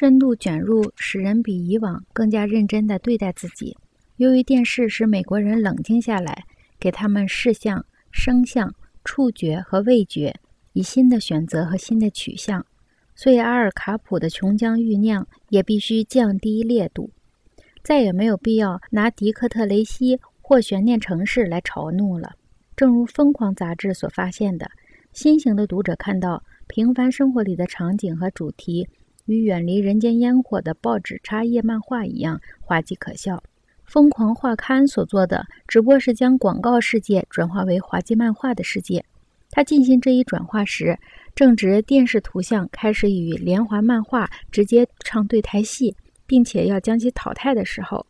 深度卷入，使人比以往更加认真地对待自己。由于电视使美国人冷静下来，给他们视像、声像、触觉和味觉以新的选择和新的取向，所以阿尔卡普的琼浆玉酿也必须降低烈度。再也没有必要拿迪克特雷西或悬念城市来嘲弄了。正如《疯狂》杂志所发现的，新型的读者看到平凡生活里的场景和主题，与远离人间烟火的报纸插页漫画一样滑稽可笑。《疯狂画刊》所做的，只不过是将广告世界转化为滑稽漫画的世界。他进行这一转化时，正值电视图像开始与连环漫画直接唱对台戏。并且要将其淘汰的时候，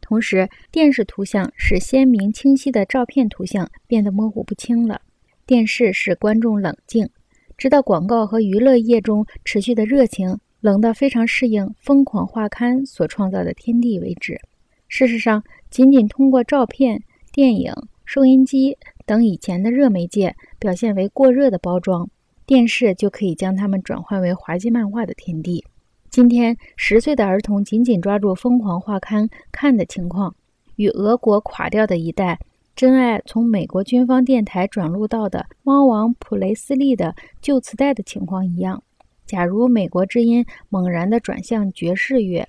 同时电视图像使鲜明清晰的照片图像变得模糊不清了。电视使观众冷静，直到广告和娱乐业中持续的热情冷到非常适应《疯狂画刊》所创造的天地为止。事实上，仅仅通过照片、电影、收音机等以前的热媒介表现为过热的包装，电视就可以将它们转换为滑稽漫画的天地。今天，十岁的儿童紧紧抓住《疯狂画刊》看的情况，与俄国垮掉的一代真爱从美国军方电台转录到的猫王普雷斯利的旧磁带的情况一样。假如美国之音猛然地转向爵士乐，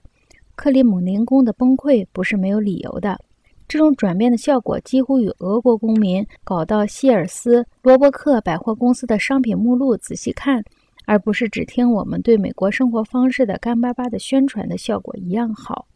克里姆林宫的崩溃不是没有理由的。这种转变的效果几乎与俄国公民搞到希尔斯罗伯克百货公司的商品目录仔细看。而不是只听我们对美国生活方式的干巴巴的宣传的效果一样好。